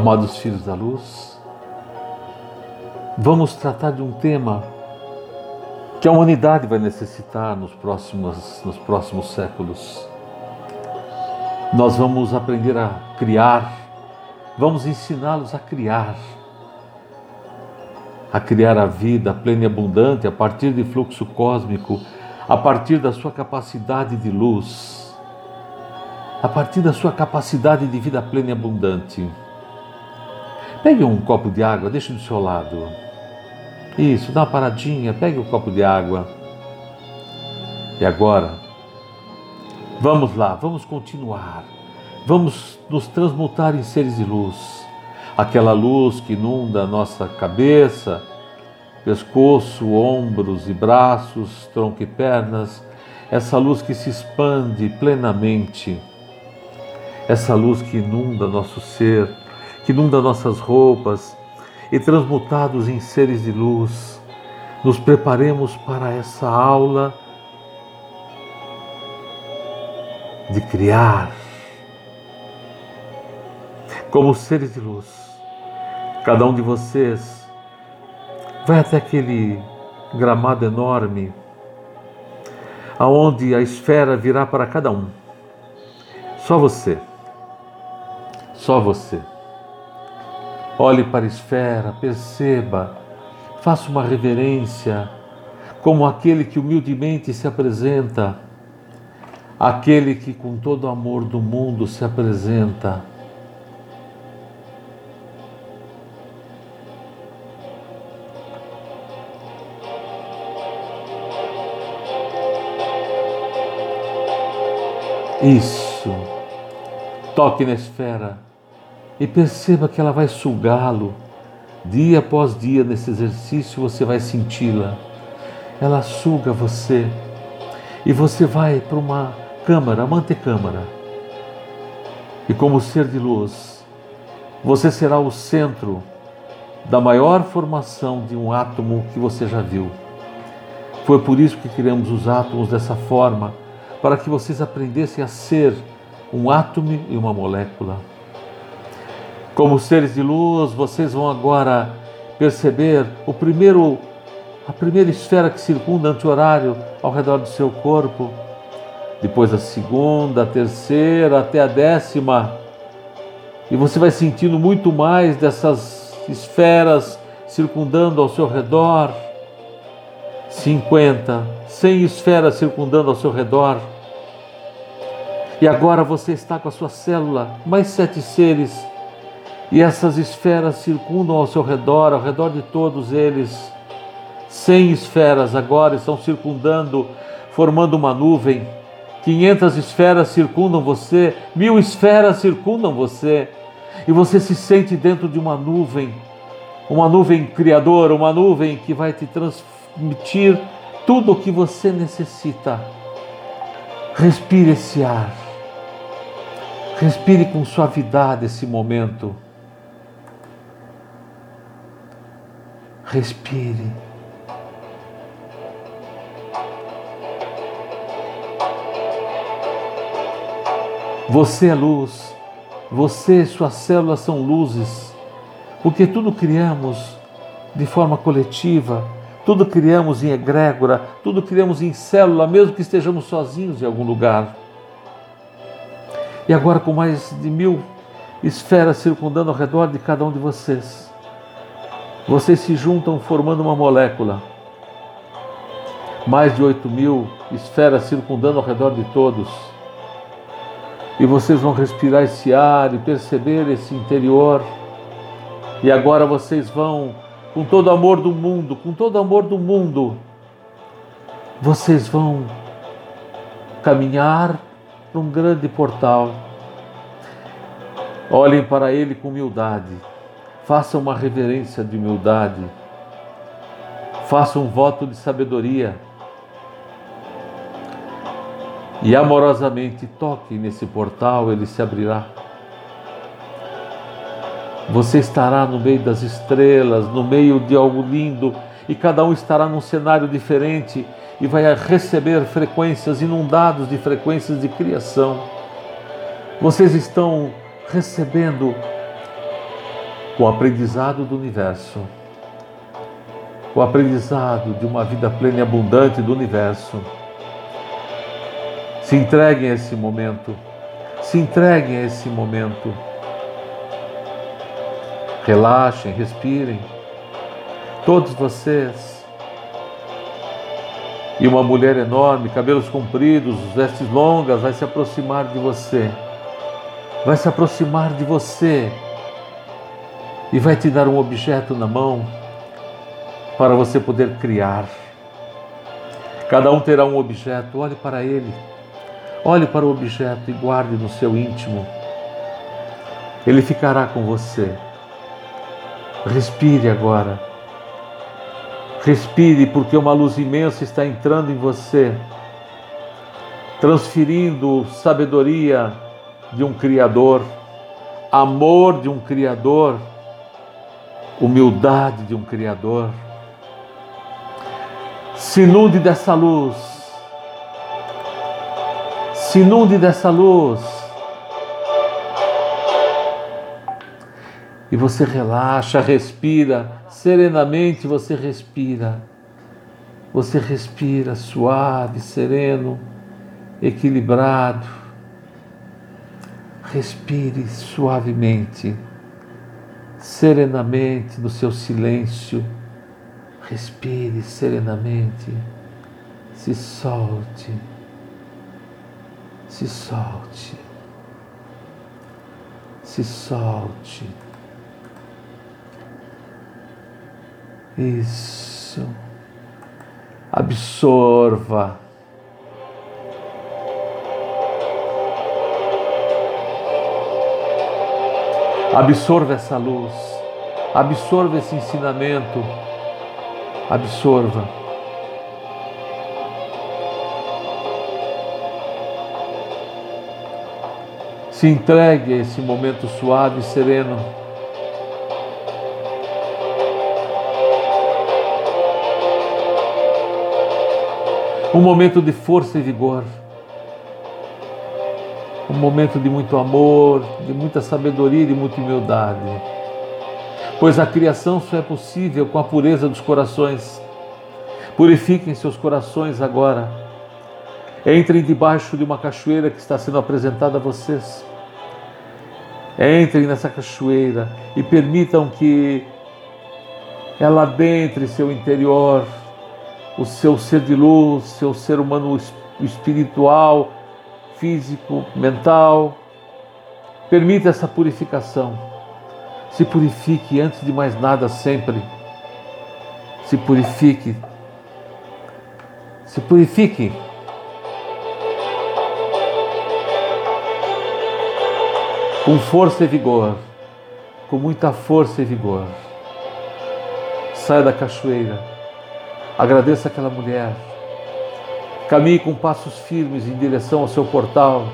Amados filhos da luz, vamos tratar de um tema que a humanidade vai necessitar nos próximos, nos próximos séculos. Nós vamos aprender a criar, vamos ensiná-los a criar, a criar a vida plena e abundante a partir de fluxo cósmico, a partir da sua capacidade de luz, a partir da sua capacidade de vida plena e abundante. Pegue um copo de água, deixe do seu lado. Isso, dá uma paradinha, pegue um copo de água. E agora, vamos lá, vamos continuar. Vamos nos transmutar em seres de luz. Aquela luz que inunda a nossa cabeça, pescoço, ombros e braços, tronco e pernas, essa luz que se expande plenamente, essa luz que inunda nosso ser que inunda nossas roupas e transmutados em seres de luz, nos preparemos para essa aula de criar como seres de luz. Cada um de vocês vai até aquele gramado enorme, aonde a esfera virá para cada um. Só você. Só você. Olhe para a esfera, perceba, faça uma reverência, como aquele que humildemente se apresenta, aquele que com todo o amor do mundo se apresenta. Isso. Toque na esfera e perceba que ela vai sugá-lo. Dia após dia nesse exercício você vai senti-la. Ela suga você e você vai para uma câmara, uma antecâmara. E como ser de luz, você será o centro da maior formação de um átomo que você já viu. Foi por isso que criamos os átomos dessa forma, para que vocês aprendessem a ser um átomo e uma molécula. Como seres de luz, vocês vão agora perceber o primeiro, a primeira esfera que circunda anti-horário ao redor do seu corpo, depois a segunda, a terceira, até a décima. E você vai sentindo muito mais dessas esferas circundando ao seu redor. 50, 100 esferas circundando ao seu redor. E agora você está com a sua célula, mais sete seres e essas esferas circundam ao seu redor, ao redor de todos eles. Cem esferas agora estão circundando, formando uma nuvem. 500 esferas circundam você, mil esferas circundam você, e você se sente dentro de uma nuvem, uma nuvem criadora, uma nuvem que vai te transmitir tudo o que você necessita. Respire esse ar, respire com suavidade esse momento. Respire. Você é luz, você e suas células são luzes, porque tudo criamos de forma coletiva, tudo criamos em egrégora, tudo criamos em célula, mesmo que estejamos sozinhos em algum lugar. E agora, com mais de mil esferas circundando ao redor de cada um de vocês, vocês se juntam formando uma molécula. Mais de 8 mil esferas circundando ao redor de todos. E vocês vão respirar esse ar e perceber esse interior. E agora vocês vão, com todo o amor do mundo, com todo o amor do mundo, vocês vão caminhar para um grande portal. Olhem para ele com humildade Faça uma reverência de humildade. Faça um voto de sabedoria. E amorosamente toque nesse portal, ele se abrirá. Você estará no meio das estrelas, no meio de algo lindo, e cada um estará num cenário diferente e vai receber frequências inundados de frequências de criação. Vocês estão recebendo o aprendizado do universo, o aprendizado de uma vida plena e abundante do universo. Se entreguem a esse momento, se entreguem a esse momento. Relaxem, respirem. Todos vocês. E uma mulher enorme, cabelos compridos, vestes longas, vai se aproximar de você. Vai se aproximar de você e vai te dar um objeto na mão para você poder criar. Cada um terá um objeto, olhe para ele, olhe para o objeto e guarde no seu íntimo. Ele ficará com você. Respire agora. Respire, porque uma luz imensa está entrando em você, transferindo sabedoria de um Criador, amor de um Criador humildade de um Criador. Se inunde dessa luz, se inunde dessa luz. E você relaxa, respira, serenamente você respira. Você respira suave, sereno, equilibrado. Respire suavemente serenamente no seu silêncio. Respire serenamente. Se solte. Se solte. Se solte. Isso. Absorva Absorva essa luz, absorva esse ensinamento, absorva. Se entregue a esse momento suave e sereno. Um momento de força e vigor um momento de muito amor, de muita sabedoria e de muita humildade. Pois a criação só é possível com a pureza dos corações. Purifiquem seus corações agora. Entrem debaixo de uma cachoeira que está sendo apresentada a vocês. Entrem nessa cachoeira e permitam que ela adentre seu interior, o seu ser de luz, seu ser humano espiritual físico, mental. Permita essa purificação. Se purifique antes de mais nada, sempre. Se purifique. Se purifique. Com força e vigor. Com muita força e vigor. Saia da cachoeira. Agradeça aquela mulher Caminhe com passos firmes em direção ao seu portal.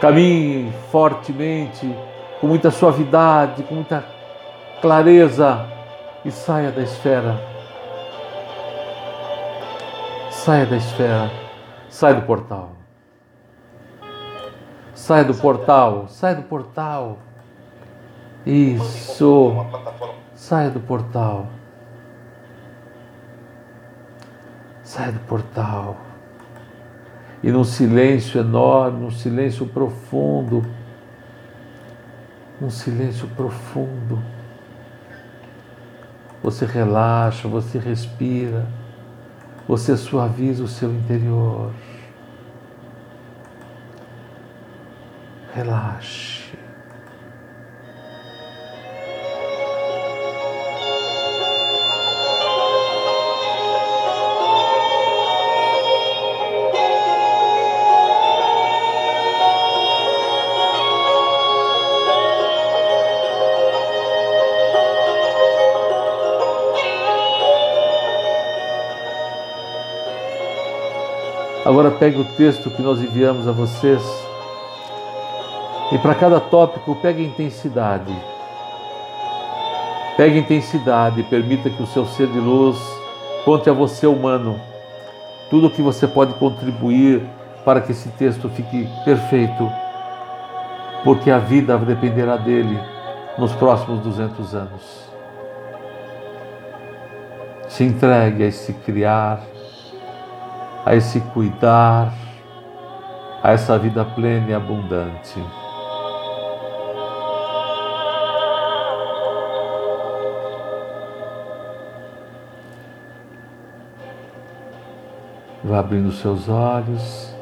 Caminhe fortemente, com muita suavidade, com muita clareza e saia da esfera. Saia da esfera, saia do portal. Saia do portal, saia do portal. Isso. Saia do portal. Sai do portal. E num silêncio enorme, num silêncio profundo, um silêncio profundo, você relaxa, você respira, você suaviza o seu interior. Relaxe. Agora pegue o texto que nós enviamos a vocês e para cada tópico pegue intensidade. Pegue intensidade e permita que o seu ser de luz conte a você, humano, tudo o que você pode contribuir para que esse texto fique perfeito, porque a vida dependerá dele nos próximos 200 anos. Se entregue a esse criar, a esse cuidar, a essa vida plena e abundante. Vá abrindo seus olhos.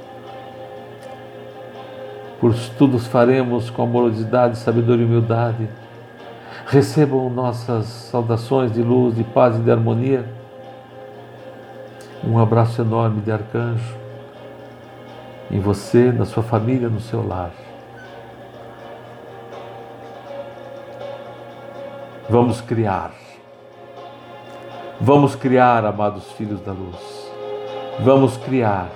Por tudo faremos com amorosidade, sabedoria e humildade. Recebam nossas saudações de luz, de paz e de harmonia. Um abraço enorme de arcanjo em você, na sua família, no seu lar. Vamos criar. Vamos criar, amados filhos da luz. Vamos criar